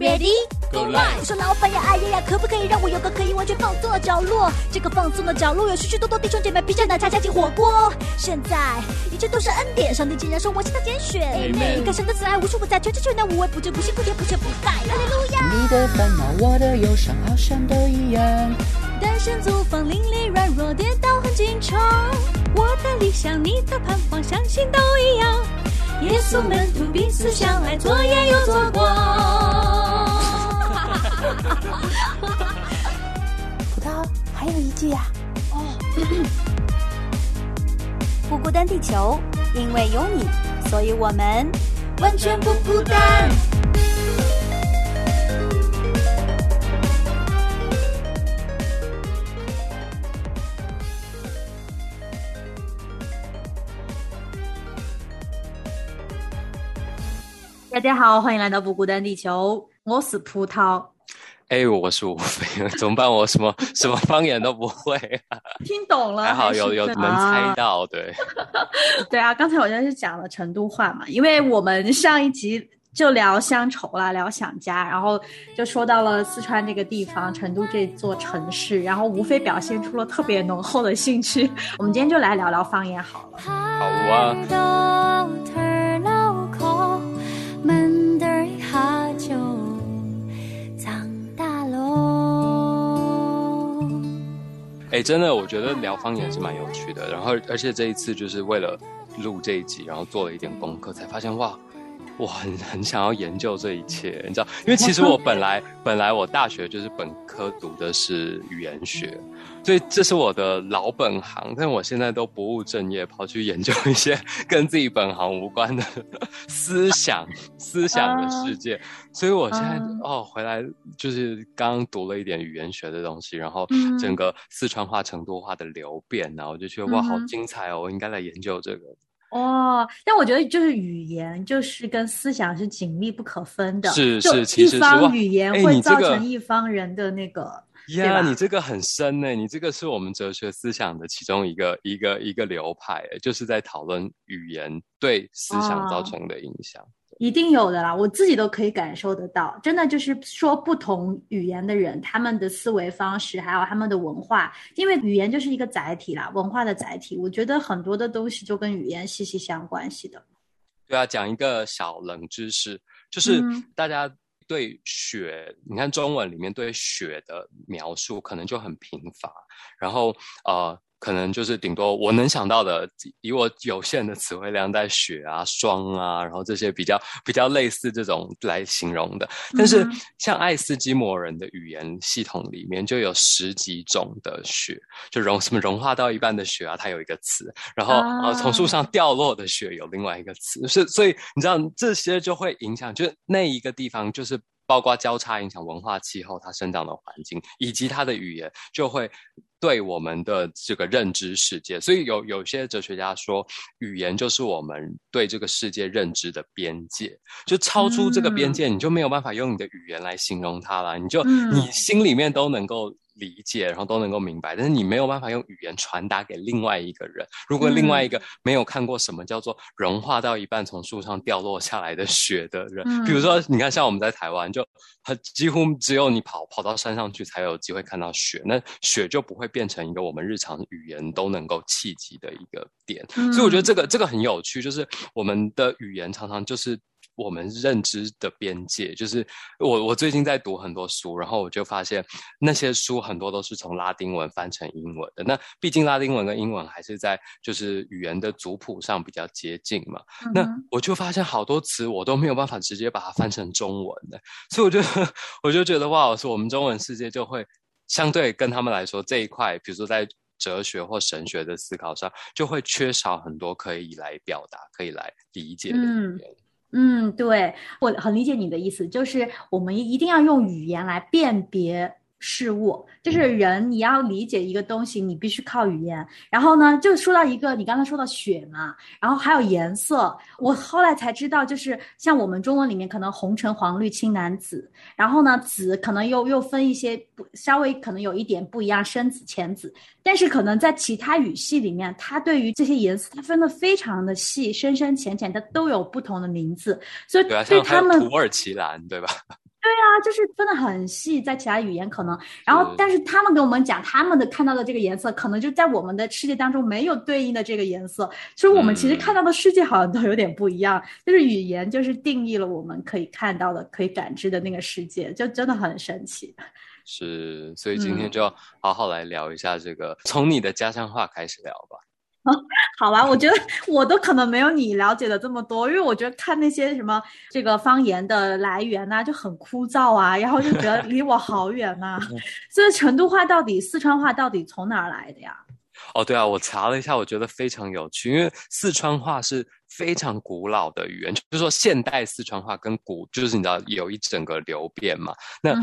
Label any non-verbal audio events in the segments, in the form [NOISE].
Ready go live！我说老板呀，哎呀呀，可不可以让我有个可以完全放松的角落？这个放松的角落有许许多多弟兄姐妹披着奶茶加进火锅。现在一切都是恩典，上帝竟然说我是他拣选。你看神的慈爱无处不在，全知全能无微不至，不辛不甜不缺不败。哈利路亚！你的烦恼，我的忧伤，好像都一样。单身租房，邻里软弱，跌倒很紧张。我的理想，你的盼望，相信都一样。耶稣门徒彼此相爱，左眼又左光。[LAUGHS] 葡萄还有一句呀，哦，不孤单，地球，因为有你，所以我们完全不孤单。大家好，欢迎来到不孤单地球，我是葡萄。哎，我是吴飞，[LAUGHS] 怎么办？我什么什么方言都不会。听懂了，还好有有能猜到，对。[LAUGHS] 对啊，刚才我就是讲了成都话嘛，因为我们上一集就聊乡愁啦，聊想家，然后就说到了四川这个地方，成都这座城市，然后吴非表现出了特别浓厚的兴趣。[LAUGHS] 我们今天就来聊聊方言好了。好啊。哎，真的，我觉得聊方言是蛮有趣的。然后，而且这一次就是为了录这一集，然后做了一点功课，才发现哇。我很 [LAUGHS] 很想要研究这一切，你知道，因为其实我本来本来我大学就是本科读的是语言学，所以这是我的老本行。但我现在都不务正业，跑去研究一些 [LAUGHS] 跟自己本行无关的思想思想的世界。所以我现在哦回来就是刚读了一点语言学的东西，然后整个四川话、成都话的流变，然后我就觉得哇，好精彩哦！我应该来研究这个。哦，但我觉得就是语言，就是跟思想是紧密不可分的。是是，一方语言会造成一方人的那个，呀，你这个很深呢。你这个是我们哲学思想的其中一个一个一个流派，就是在讨论语言对思想造成的影响。一定有的啦，我自己都可以感受得到。真的就是说，不同语言的人，他们的思维方式，还有他们的文化，因为语言就是一个载体啦，文化的载体。我觉得很多的东西就跟语言息息相关系的。对啊，讲一个小冷知识，就是大家对雪，你看中文里面对雪的描述可能就很贫乏，然后呃。可能就是顶多我能想到的，以我有限的词汇量，在雪啊、霜啊，然后这些比较比较类似这种来形容的。但是像爱斯基摩人的语言系统里面就有十几种的雪，就融什么融化到一半的雪啊，它有一个词。然后呃，从树上掉落的雪有另外一个词。是所以你知道这些就会影响，就那一个地方就是包括交叉影响文化、气候、它生长的环境以及它的语言就会。对我们的这个认知世界，所以有有些哲学家说，语言就是我们对这个世界认知的边界，就超出这个边界，你就没有办法用你的语言来形容它了，你就你心里面都能够。理解，然后都能够明白，但是你没有办法用语言传达给另外一个人。如果另外一个没有看过什么叫做融化到一半从树上掉落下来的雪的人，比如说，你看像我们在台湾，就几乎只有你跑跑到山上去才有机会看到雪，那雪就不会变成一个我们日常语言都能够契机的一个点。所以我觉得这个这个很有趣，就是我们的语言常常就是。我们认知的边界，就是我我最近在读很多书，然后我就发现那些书很多都是从拉丁文翻成英文的。那毕竟拉丁文跟英文还是在就是语言的族谱上比较接近嘛。那我就发现好多词我都没有办法直接把它翻成中文的，所以我就 [LAUGHS] 我就觉得哇，是我们中文世界就会相对跟他们来说这一块，比如说在哲学或神学的思考上，就会缺少很多可以来表达、可以来理解的语言。嗯，嗯对我很理解你的意思，就是我们一定要用语言来辨别事物，就是人，你要理解一个东西，你必须靠语言。然后呢，就说到一个，你刚才说到雪嘛，然后还有颜色，我后来才知道，就是像我们中文里面可能红橙黄绿青蓝紫，然后呢紫可能又又分一些不稍微可能有一点不一样，深紫、浅紫，但是可能在其他语系里面，它对于这些颜色它分的非常的细，深深浅浅，它都有不同的名字，所以对他们土耳其蓝，对吧？对啊，就是分的很细，在其他语言可能，然后但是他们给我们讲他们的看到的这个颜色，可能就在我们的世界当中没有对应的这个颜色，所以我们其实看到的世界好像都有点不一样。就是语言就是定义了我们可以看到的、可以感知的那个世界，就真的很神奇。是，所以今天就好好来聊一下这个，从你的家乡话开始聊吧。[LAUGHS] 好吧，我觉得我都可能没有你了解的这么多，因为我觉得看那些什么这个方言的来源呐，就很枯燥啊，然后就觉得离我好远呐。[LAUGHS] [LAUGHS] 所以成都话到底、四川话到底从哪儿来的呀？哦，对啊，我查了一下，我觉得非常有趣，因为四川话是非常古老的语言，就是说现代四川话跟古，就是你知道有一整个流变嘛。那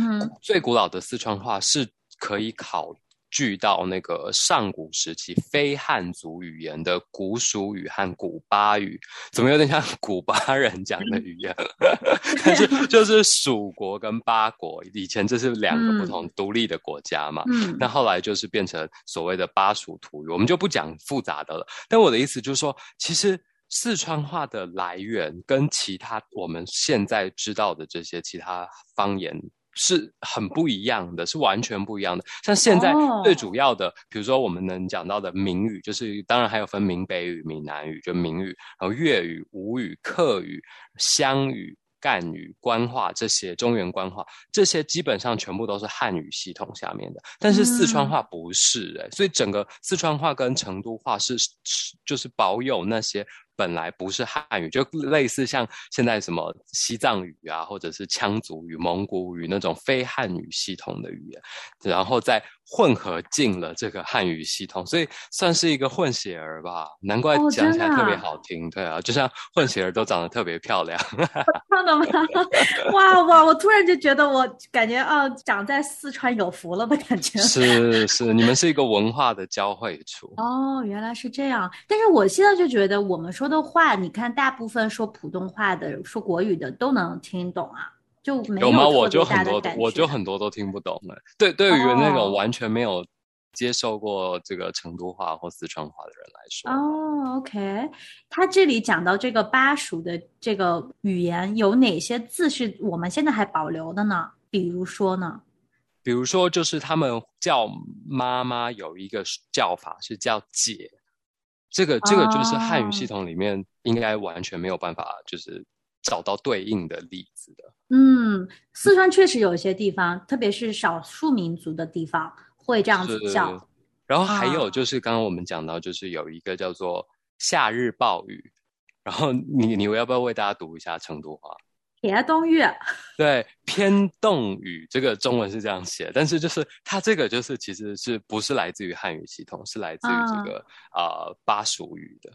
最古老的四川话是可以考。据到那个上古时期非汉族语言的古蜀语和古巴语，怎么有点像古巴人讲的语言？[LAUGHS] 但是 [LAUGHS] 就是蜀国跟巴国以前这是两个不同独立的国家嘛。嗯，那后来就是变成所谓的巴蜀土语，我们就不讲复杂的了。但我的意思就是说，其实四川话的来源跟其他我们现在知道的这些其他方言。是很不一样的，是完全不一样的。像现在最主要的，比如说我们能讲到的闽语，就是当然还有分闽北语、闽南语，就闽语，然后粤语、吴语、客语、湘语、赣语、官话这些中原官话，这些基本上全部都是汉语系统下面的。但是四川话不是哎，所以整个四川话跟成都话是是就是保有那些。本来不是汉语，就类似像现在什么西藏语啊，或者是羌族语、蒙古语那种非汉语系统的语言，然后再混合进了这个汉语系统，所以算是一个混血儿吧。难怪讲起来特别好听，对啊，就像混血儿都长得特别漂亮。[LAUGHS] 真的吗？[LAUGHS] 哇哇！我突然就觉得，我感觉啊，长在四川有福了的感觉。是是，你们是一个文化的交汇处。哦，原来是这样。但是我现在就觉得，我们说。的话，你看，大部分说普通话的、说国语的都能听懂啊，就没有吗？我就很多，我就很多都听不懂了。对，对于那种完全没有接受过这个成都话或四川话的人来说，哦，OK，他这里讲到这个巴蜀的这个语言，有哪些字是我们现在还保留的呢？比如说呢？比如说，就是他们叫妈妈有一个叫法是叫姐。这个这个就是汉语系统里面应该完全没有办法就是找到对应的例子的。嗯，四川确实有一些地方，特别是少数民族的地方会这样子叫。然后还有就是刚刚我们讲到，就是有一个叫做夏日暴雨。然后你你要不要为大家读一下成都话？偏东语，[LAUGHS] 对，偏动语，这个中文是这样写，但是就是它这个就是其实是不是来自于汉语系统，是来自于这个啊巴蜀语的。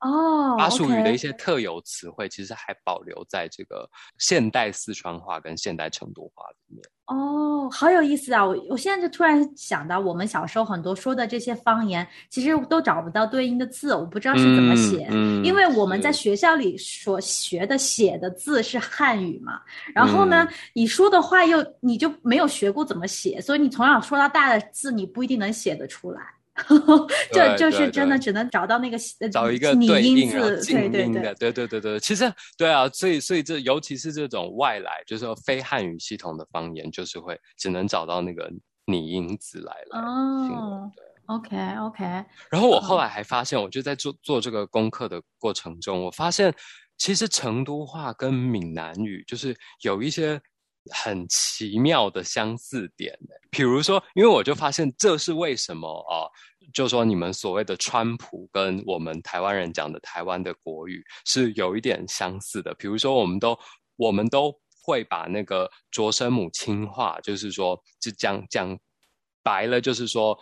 哦，巴蜀语的一些特有词汇，其实还保留在这个现代四川话跟现代成都话里面。哦，好有意思啊！我我现在就突然想到，我们小时候很多说的这些方言，其实都找不到对应的字，我不知道是怎么写，因为我们在学校里所学的写的字是汉语嘛。然后呢，你说的话又你就没有学过怎么写，所以你从小说到大的字，你不一定能写得出来。[LAUGHS] 就就是真的只能找到那个找一个对应字，对对对，对对对对。其实对啊，所以所以这尤其是这种外来，就是说非汉语系统的方言，就是会只能找到那个拟音字来了。哦，OK OK。然后我后来还发现，我就在做做这个功课的过程中，我发现其实成都话跟闽南语就是有一些。很奇妙的相似点，比如说，因为我就发现这是为什么啊？就说你们所谓的川普跟我们台湾人讲的台湾的国语是有一点相似的。比如说，我们都我们都会把那个着声母轻化，就是说，就讲讲白了，就是说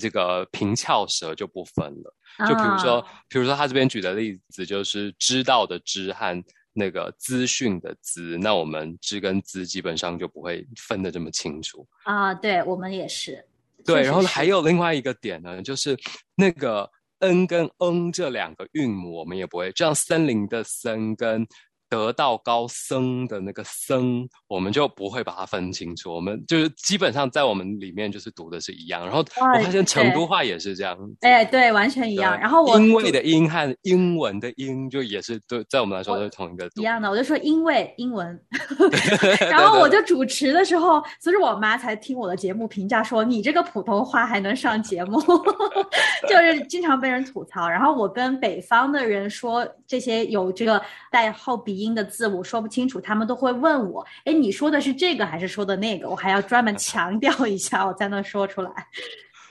这个平翘舌就不分了。就比如说，比如说他这边举的例子就是知道的知和。那个资讯的资，那我们知跟资基本上就不会分得这么清楚啊。对我们也是。对，然后还有另外一个点呢，就是那个 n 跟 n 这两个韵母，我们也不会，这样森林的森跟。得道高僧的那个僧，我们就不会把它分清楚。我们就是基本上在我们里面就是读的是一样。然后我发现成都话也是这样。哎，对，完全一样。然后我因为的音和英文的英就也是对，在我们来说都是同一个一样的。我就说因为英文，[LAUGHS] [LAUGHS] 然后我就主持的时候，所以我妈才听我的节目评价说你这个普通话还能上节目，[LAUGHS] 就是经常被人吐槽。然后我跟北方的人说这些有这个带后鼻。音的字我说不清楚，他们都会问我：“哎，你说的是这个还是说的那个？”我还要专门强调一下，我才能说出来。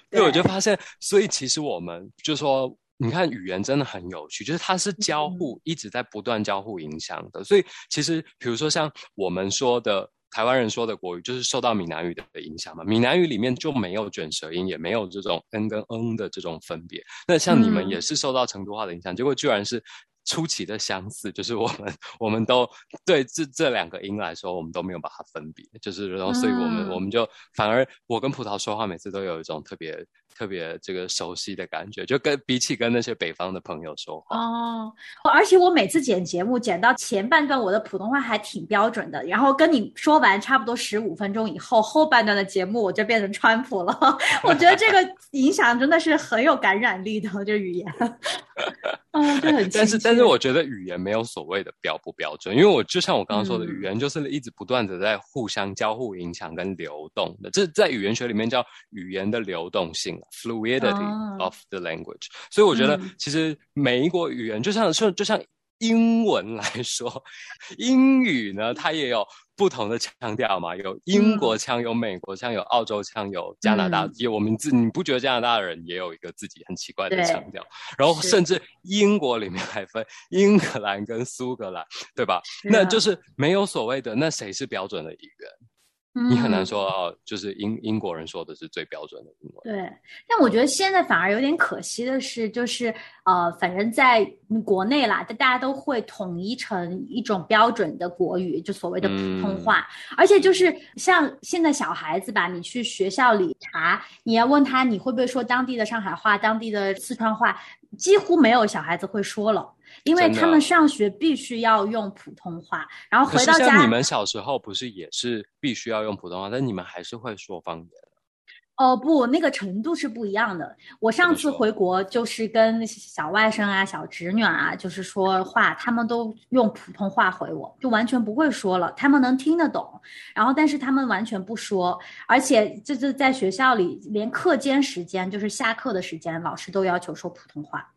对，我就发现，所以其实我们就说，你看语言真的很有趣，就是它是交互，一直在不断交互影响的。所以其实，比如说像我们说的台湾人说的国语，就是受到闽南语的影响嘛。闽南语里面就没有卷舌音，也没有这种 n 跟 n 的这种分别。那像你们也是受到成都话的影响，结果居然是。出奇的相似，就是我们我们都对这这两个音来说，我们都没有把它分别，就是然后，所以我们我们就反而我跟葡萄说话，每次都有一种特别特别这个熟悉的感觉，就跟比起跟那些北方的朋友说话哦，而且我每次剪节目剪到前半段，我的普通话还挺标准的，然后跟你说完差不多十五分钟以后，后半段的节目我就变成川普了。[LAUGHS] 我觉得这个影响真的是很有感染力的，这语言。嗯，[LAUGHS] 就很但是但是我觉得语言没有所谓的标不标准，因为我就像我刚刚说的，语言就是一直不断的在互相交互影响跟流动的，这在语言学里面叫语言的流动性 （fluidity of the language）。所以我觉得其实每一国语言就像就就像。英文来说，英语呢，它也有不同的腔调嘛，有英国腔，有美国腔，有澳洲腔，有加拿大。有我们自你不觉得加拿大的人也有一个自己很奇怪的腔调？然后甚至英国里面还分英格兰跟苏格兰，对吧？那就是没有所谓的那谁是标准的语言。你很难说啊，就是英英国人说的是最标准的英文。对，但我觉得现在反而有点可惜的是，就是呃，反正在国内啦，大家都会统一成一种标准的国语，就所谓的普通话。而且就是像现在小孩子吧，你去学校里查，你要问他你会不会说当地的上海话、当地的四川话，几乎没有小孩子会说了。因为他们上学必须要用普通话，然后回到家。你们小时候不是也是必须要用普通话，但你们还是会说方言。哦不，那个程度是不一样的。我上次回国就是跟小外甥啊、小侄女啊，就是说话，他们都用普通话回我，就完全不会说了。他们能听得懂，然后但是他们完全不说，而且这这在学校里，连课间时间，就是下课的时间，老师都要求说普通话。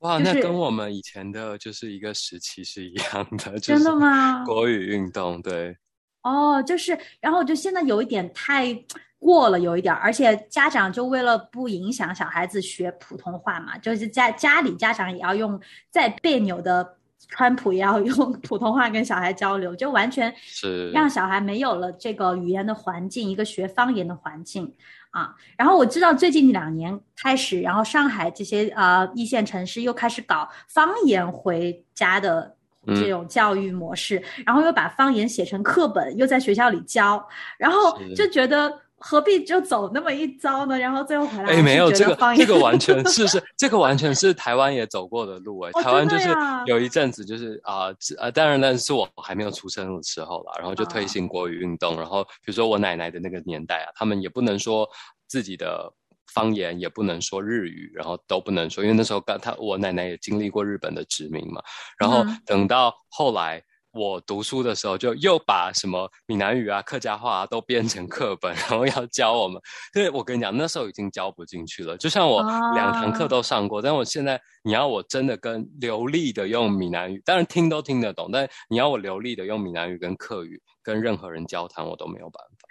哇，那跟我们以前的就是一个时期是一样的，真的吗？国语运动，对。哦，就是，然后就现在有一点太过了，有一点，而且家长就为了不影响小孩子学普通话嘛，就是家家里家长也要用再别扭的川普也要用 [LAUGHS] 普通话跟小孩交流，就完全是让小孩没有了这个语言的环境，一个学方言的环境。啊，然后我知道最近两年开始，然后上海这些呃一线城市又开始搞方言回家的这种教育模式，然后又把方言写成课本，又在学校里教，然后就觉得。何必就走那么一遭呢？然后最后回来，哎，没有这个，这个完全 [LAUGHS] 是是，这个完全是台湾也走过的路哎。台湾就是有一阵子就是啊，呃，当然那是我还没有出生的时候了，然后就推行国语运动。然后比如说我奶奶的那个年代啊，他们也不能说自己的方言，也不能说日语，然后都不能说，因为那时候刚他我奶奶也经历过日本的殖民嘛。然后等到后来。我读书的时候，就又把什么闽南语啊、客家话啊都编成课本，然后要教我们。所以，我跟你讲，那时候已经教不进去了。就像我两堂课都上过，但我现在你要我真的跟流利的用闽南语，当然听都听得懂，但你要我流利的用闽南语跟客语跟任何人交谈，我都没有办法。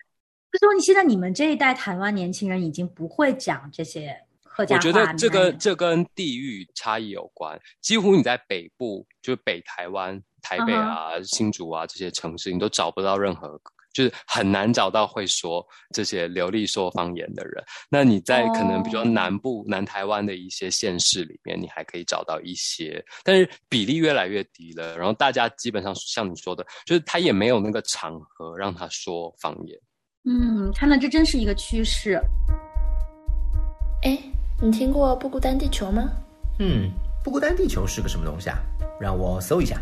就说你现在你们这一代台湾年轻人已经不会讲这些客家话。我觉得这跟这跟地域差异有关。几乎你在北部，就是北台湾。台北啊、新竹啊这些城市，你都找不到任何就是很难找到会说这些流利说方言的人。那你在可能比较南部、南台湾的一些县市里面，你还可以找到一些，但是比例越来越低了。然后大家基本上像你说的，就是他也没有那个场合让他说方言。嗯，看来这真是一个趋势。哎，你听过不孤单地球吗？嗯，不孤单地球是个什么东西啊？让我搜一下。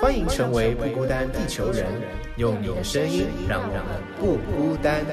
欢迎成为不孤单地球人。用你的声音让我们不孤单。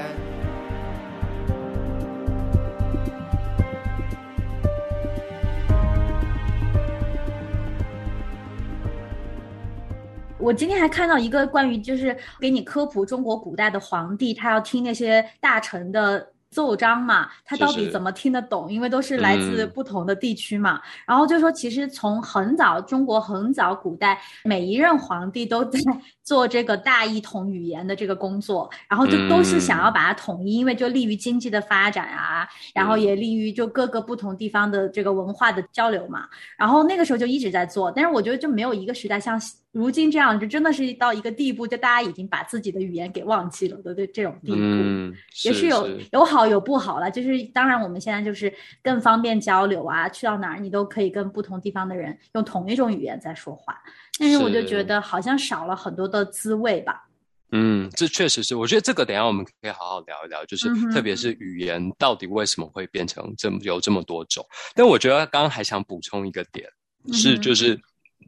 我今天还看到一个关于，就是给你科普中国古代的皇帝，他要听那些大臣的。奏章嘛，他到底怎么听得懂？因为都是来自不同的地区嘛。然后就说，其实从很早，中国很早古代，每一任皇帝都在 [LAUGHS] 做这个大一统语言的这个工作，然后就都是想要把它统一，因为就利于经济的发展啊，然后也利于就各个不同地方的这个文化的交流嘛。然后那个时候就一直在做，但是我觉得就没有一个时代像。如今这样，就真的是到一个地步，就大家已经把自己的语言给忘记了的这这种地步，也是有有好有不好了。就是当然，我们现在就是更方便交流啊，去到哪儿你都可以跟不同地方的人用同一种语言在说话。但是我就觉得好像少了很多的滋味吧。嗯，这确实是。我觉得这个等下我们可以好好聊一聊，就是特别是语言到底为什么会变成这么有这么多种。但我觉得刚刚还想补充一个点，是就是。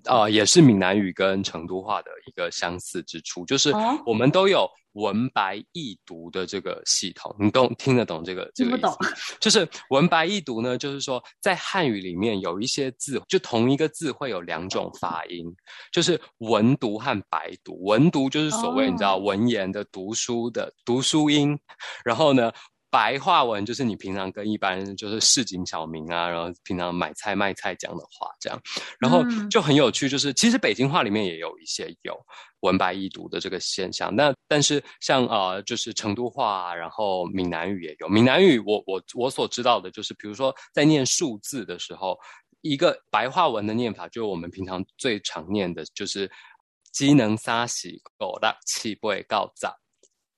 啊，也是闽南语跟成都话的一个相似之处，就是我们都有文白异读的这个系统，你懂听得懂这个这个意思？就是文白异读呢，就是说在汉语里面有一些字，就同一个字会有两种发音，就是文读和白读。文读就是所谓你知道文言的读书的读书音，然后呢。白话文就是你平常跟一般就是市井小民啊，然后平常买菜卖菜讲的话，这样，然后就很有趣。就是其实北京话里面也有一些有文白异读的这个现象。那但是像呃，就是成都话，然后闽南语也有。闽南语我我我所知道的就是，比如说在念数字的时候，一个白话文的念法，就是我们平常最常念的就是机能撒喜狗的气不会告杂，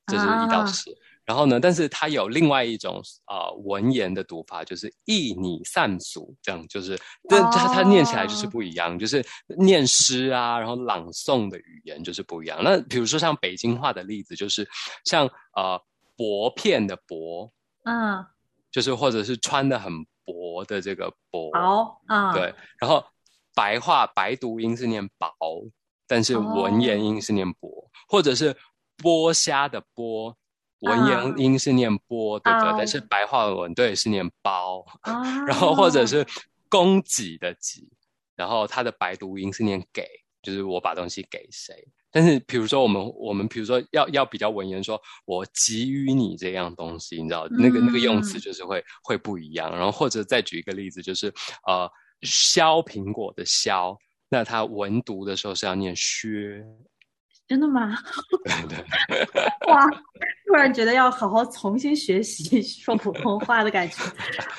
这是一到十。然后呢？但是它有另外一种啊文言的读法，就是意拟散俗，这样就是，但它它念起来就是不一样，就是念诗啊，然后朗诵的语言就是不一样。那比如说像北京话的例子，就是像呃薄片的薄，嗯，就是或者是穿的很薄的这个薄，薄啊，对。然后白话白读音是念薄，但是文言音是念薄，或者是剥虾的剥。文言音是念波，对不对？但是白话文对是念包，[LAUGHS] 然后或者是供给的给，然后它的白读音是念给，就是我把东西给谁。但是比如说我们我们比如说要要比较文言，说我给予你这样东西，你知道那个那个用词就是会会不一样。然后或者再举一个例子，就是呃削苹果的削，那它文读的时候是要念削。真的吗？对 [LAUGHS] 对，[LAUGHS] 哇！突然觉得要好好重新学习 [LAUGHS] 说普通话的感觉。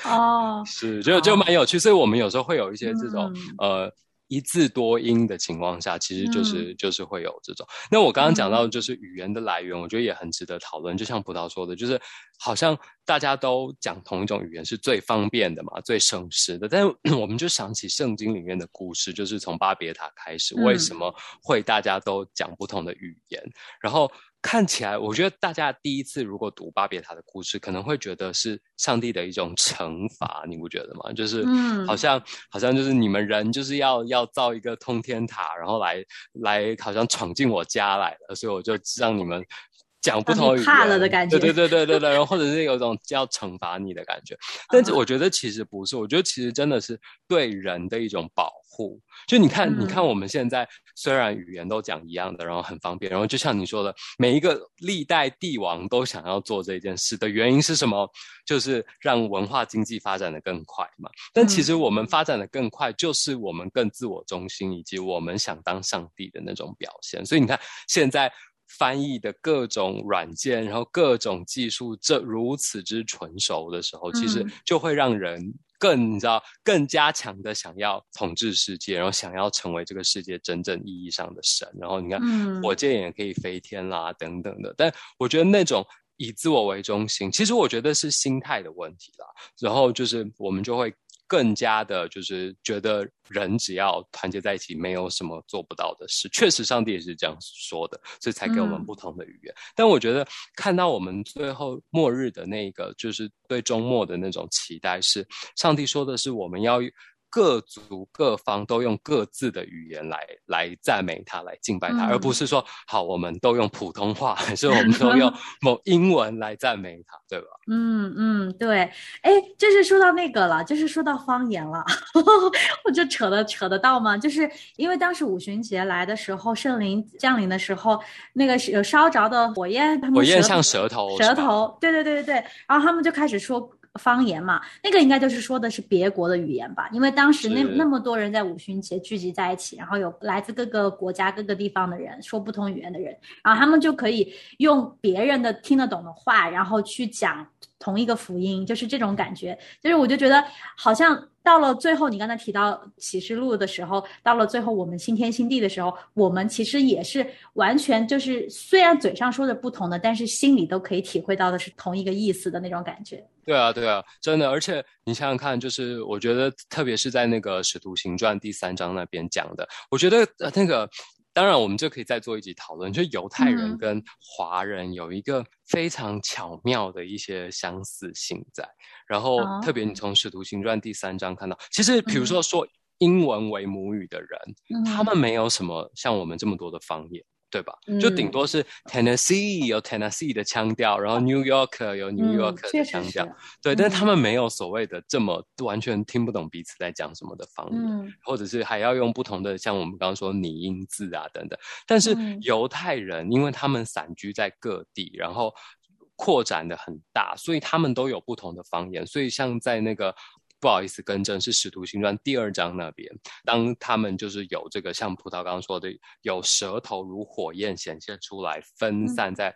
哦，是，就就蛮有趣。所以我们有时候会有一些这种呃。一字多音的情况下，其实就是就是会有这种。那我刚刚讲到就是语言的来源，我觉得也很值得讨论。就像葡萄说的，就是好像大家都讲同一种语言是最方便的嘛，最省时的。但是 [CLEARS THROAT] 我们就想起圣经里面的故事，就是从巴别塔开始，为什么会大家都讲不同的语言？然后。看起来，我觉得大家第一次如果读巴别塔的故事，可能会觉得是上帝的一种惩罚，你不觉得吗？就是，好像好像就是你们人就是要要造一个通天塔，然后来来好像闯进我家来了，所以我就让你们讲不同语言，怕了的感觉，[LAUGHS] 对对对对对对，然后或者是有一种要惩罚你的感觉，但是我觉得其实不是，我觉得其实真的是对人的一种保护。就你看，你看我们现在虽然语言都讲一样的，然后很方便，然后就像你说的，每一个历代帝王都想要做这件事的原因是什么？就是让文化经济发展的更快嘛。但其实我们发展的更快，就是我们更自我中心，以及我们想当上帝的那种表现。所以你看现在。翻译的各种软件，然后各种技术，这如此之纯熟的时候，其实就会让人更你知道更加强的想要统治世界，然后想要成为这个世界真正意义上的神。然后你看，火箭也可以飞天啦，等等的。但我觉得那种以自我为中心，其实我觉得是心态的问题啦。然后就是我们就会。更加的，就是觉得人只要团结在一起，没有什么做不到的事。确实，上帝也是这样说的，所以才给我们不同的语言。但我觉得，看到我们最后末日的那个，就是对周末的那种期待，是上帝说的是我们要。各族各方都用各自的语言来来赞美他，来敬拜他，而不是说好我们都用普通话，[LAUGHS] 还是我们都用 [LAUGHS] 某英文来赞美他，对吧？嗯嗯，对。哎，就是说到那个了，就是说到方言了，[LAUGHS] 我就扯得扯得到吗？就是因为当时五旬节来的时候，圣灵降临的时候，那个有烧着的火焰，他们火焰像舌头，舌头，对对对对对，然后他们就开始说。方言嘛，那个应该就是说的是别国的语言吧，因为当时那那么多人在五旬节聚集在一起，然后有来自各个国家各个地方的人，说不同语言的人，然后他们就可以用别人的听得懂的话，然后去讲同一个福音，就是这种感觉，就是我就觉得好像。到了最后，你刚才提到启示录的时候，到了最后我们新天新地的时候，我们其实也是完全就是虽然嘴上说的不同的，但是心里都可以体会到的是同一个意思的那种感觉。对啊，对啊，真的。而且你想想看，就是我觉得，特别是在那个使徒行传第三章那边讲的，我觉得那个。当然，我们就可以再做一集讨论。就犹太人跟华人有一个非常巧妙的一些相似性在。然后，特别你从《使徒行传》第三章看到，其实比如说说英文为母语的人，他们没有什么像我们这么多的方言。对吧？就顶多是 Tennessee 有 Tennessee 的腔调，然后 New York 有 New York 的腔调，对。但是他们没有所谓的这么完全听不懂彼此在讲什么的方言，或者是还要用不同的像我们刚刚说拟音字啊等等。但是犹太人，因为他们散居在各地，然后扩展的很大，所以他们都有不同的方言。所以像在那个。不好意思，更正是《使徒行传》第二章那边，当他们就是有这个像葡萄刚刚说的，有舌头如火焰显现出来，分散在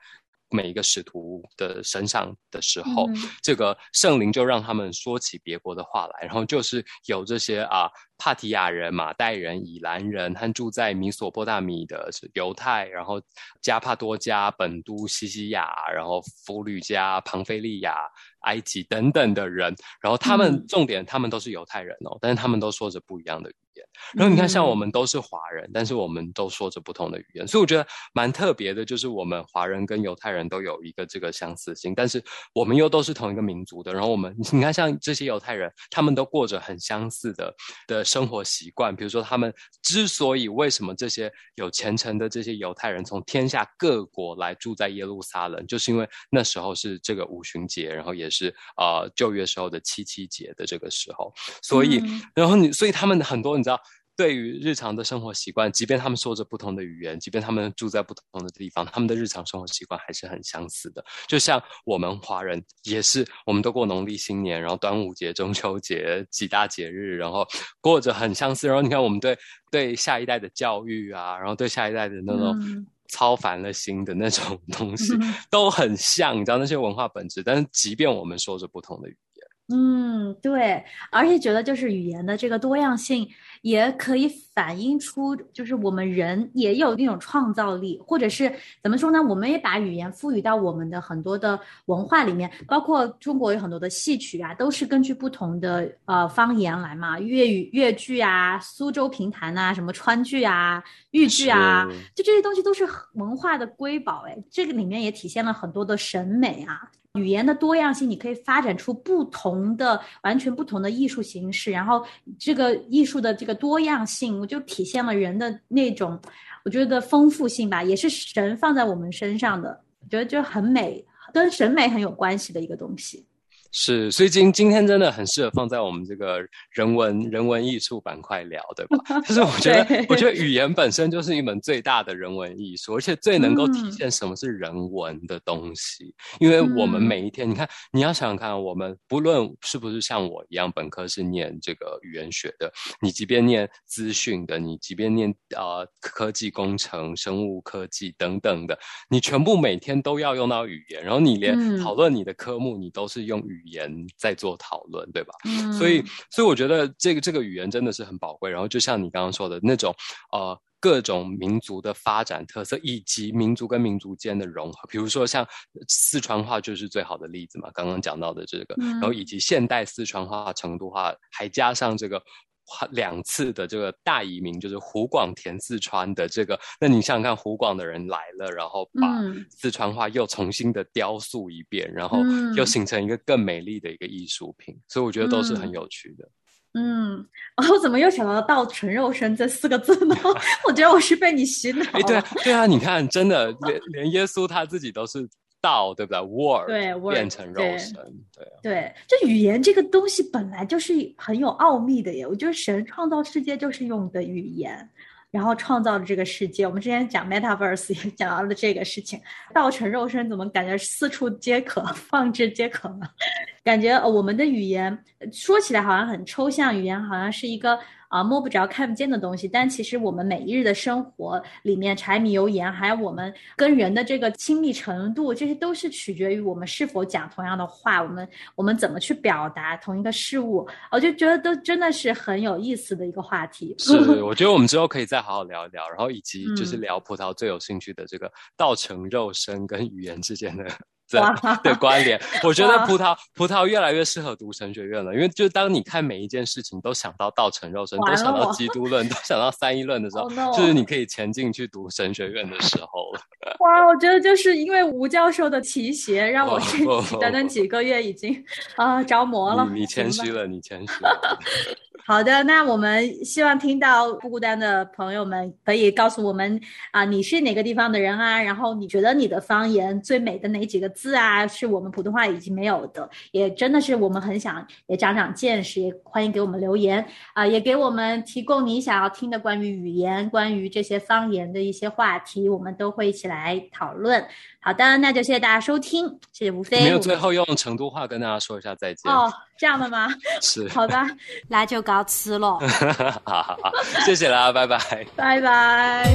每一个使徒的身上的时候，这个圣灵就让他们说起别国的话来，然后就是有这些啊。帕提亚人、马代人、以兰人和住在米索波大米的犹太，然后加帕多加、本都、西西亚，然后弗吕加、庞菲利亚、埃及等等的人，然后他们重点，他们都是犹太人哦，但是他们都说着不一样的语言。然后你看，像我们都是华人，但是我们都说着不同的语言，所以我觉得蛮特别的，就是我们华人跟犹太人都有一个这个相似性，但是我们又都是同一个民族的。然后我们你看，像这些犹太人，他们都过着很相似的的。生活习惯，比如说他们之所以为什么这些有虔诚的这些犹太人从天下各国来住在耶路撒冷，就是因为那时候是这个五旬节，然后也是呃旧约时候的七七节的这个时候，所以然后你所以他们很多你知道。对于日常的生活习惯，即便他们说着不同的语言，即便他们住在不同的地方，他们的日常生活习惯还是很相似的。就像我们华人也是，我们都过农历新年，然后端午节、中秋节几大节日，然后过着很相似。然后你看，我们对对下一代的教育啊，然后对下一代的那种超凡了心的那种东西，都很像，你知道那些文化本质。但是，即便我们说着不同的语言，嗯，对，而且觉得就是语言的这个多样性。也可以反映出，就是我们人也有那种创造力，或者是怎么说呢？我们也把语言赋予到我们的很多的文化里面，包括中国有很多的戏曲啊，都是根据不同的呃方言来嘛，粤语粤剧啊，苏州评弹啊，什么川剧啊，豫剧啊，就这些东西都是文化的瑰宝哎，这个里面也体现了很多的审美啊。语言的多样性，你可以发展出不同的、完全不同的艺术形式，然后这个艺术的这个多样性，我就体现了人的那种，我觉得丰富性吧，也是神放在我们身上的。觉得就很美，跟审美很有关系的一个东西。是，所以今今天真的很适合放在我们这个人文人文艺术板块聊，对吧？[LAUGHS] 就是我觉得，我觉得语言本身就是一门最大的人文艺术，而且最能够体现什么是人文的东西。因为我们每一天，你看，你要想想看，我们不论是不是像我一样本科是念这个语言学的，你即便念资讯的，你即便念啊科技工程、生物科技等等的，你全部每天都要用到语言，然后你连讨论你的科目，你都是用语。语言在做讨论，对吧？嗯，所以，所以我觉得这个这个语言真的是很宝贵。然后，就像你刚刚说的那种，呃，各种民族的发展特色，以及民族跟民族间的融合，比如说像四川话就是最好的例子嘛。刚刚讲到的这个，然后以及现代四川话、成都话，还加上这个。两次的这个大移民，就是湖广填四川的这个，那你想想看，湖广的人来了，然后把四川话又重新的雕塑一遍，然后又形成一个更美丽的一个艺术品，所以我觉得都是很有趣的。嗯，我怎么又想到“到纯肉身”这四个字呢？[LAUGHS] 我觉得我是被你洗脑。哎，对啊，对啊，你看，真的连连耶稣他自己都是。道对不对？word 对变成肉身，对对，这语言这个东西本来就是很有奥秘的耶。我觉得神创造世界就是用的语言，然后创造了这个世界。我们之前讲 metaverse 也讲到了这个事情，道成肉身怎么感觉四处皆可，放置皆可呢？[LAUGHS] 感觉我们的语言说起来好像很抽象，语言好像是一个。啊，摸不着、看不见的东西，但其实我们每一日的生活里面，柴米油盐，还有我们跟人的这个亲密程度，这些都是取决于我们是否讲同样的话，我们我们怎么去表达同一个事物。我就觉得都真的是很有意思的一个话题。是，[LAUGHS] 我觉得我们之后可以再好好聊一聊，然后以及就是聊葡萄最有兴趣的这个道成肉身跟语言之间的。的关联，我觉得葡萄葡萄越来越适合读神学院了，因为就当你看每一件事情都想到道成肉身，都想到基督论，都想到三一论的时候，就是你可以前进去读神学院的时候了。[LAUGHS] 哇，我觉得就是因为吴教授的提携，让我这 [LAUGHS] 短短几个月已经啊着魔了。你谦虚了，你谦虚。了。好的，那我们希望听到不孤单的朋友们可以告诉我们啊，你是哪个地方的人啊？然后你觉得你的方言最美的哪几个字啊？是我们普通话已经没有的，也真的是我们很想也长长见识，也欢迎给我们留言啊，也给我们提供你想要听的关于语言、关于这些方言的一些话题，我们都会一起来讨论。好的，那就谢谢大家收听，谢谢吴飞。没有最后用成都话跟大家说一下再见哦，这样的吗？是，[LAUGHS] 好吧，那就告辞了。好好好，谢谢啦，拜拜，拜拜。